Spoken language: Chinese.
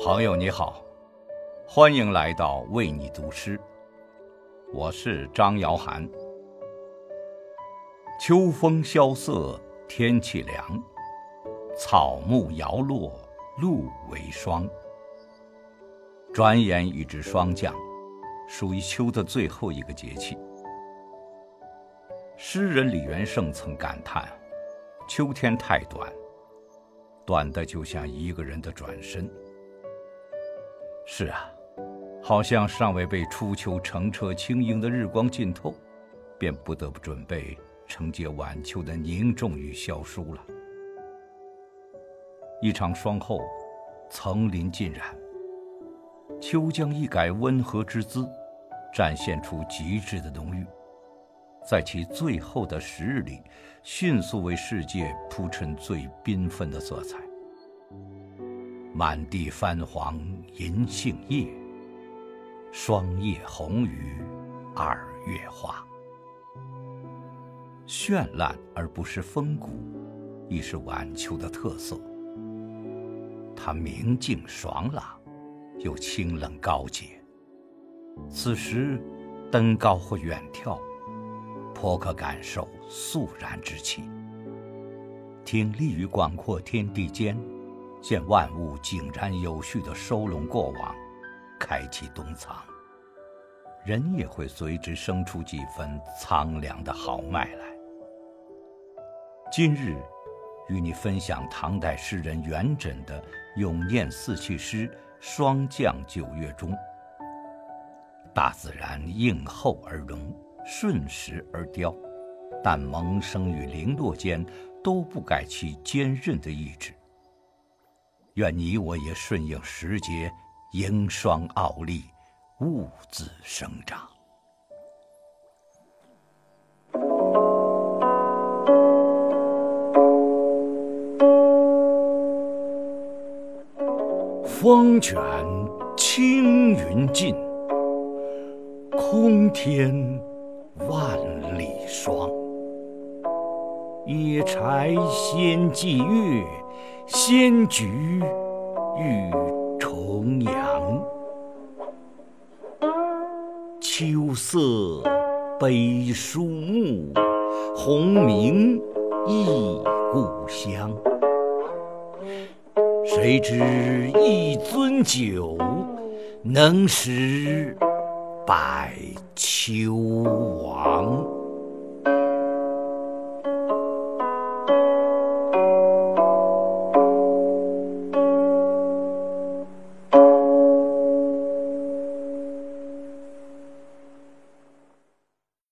朋友你好，欢迎来到为你读诗，我是张瑶涵。秋风萧瑟，天气凉，草木摇落，露为霜。转眼已至霜降，属于秋的最后一个节气。诗人李元盛曾感叹：“秋天太短，短的就像一个人的转身。”是啊，好像尚未被初秋澄澈轻盈的日光浸透，便不得不准备承接晚秋的凝重与萧疏了。一场霜后，层林尽染，秋将一改温和之姿，展现出极致的浓郁，在其最后的十日里，迅速为世界铺陈最缤纷的色彩。满地翻黄银杏叶，霜叶红于二月花。绚烂而不失风骨，亦是晚秋的特色。它明净爽朗，又清冷高洁。此时，登高或远眺，颇可感受肃然之气。挺立于广阔天地间。见万物井然有序地收拢过往，开启冬藏，人也会随之生出几分苍凉的豪迈来。今日，与你分享唐代诗人元稹的咏念四气诗《霜降九月中》。大自然应厚而荣，顺时而凋，但萌生与零落间，都不改其坚韧的意志。愿你我也顺应时节，迎霜傲立，兀自生长。风卷青云尽，空天万里霜。野柴先祭月。仙菊欲重阳，秋色悲书目，鸿鸣忆故乡。谁知一樽酒，能识百秋亡。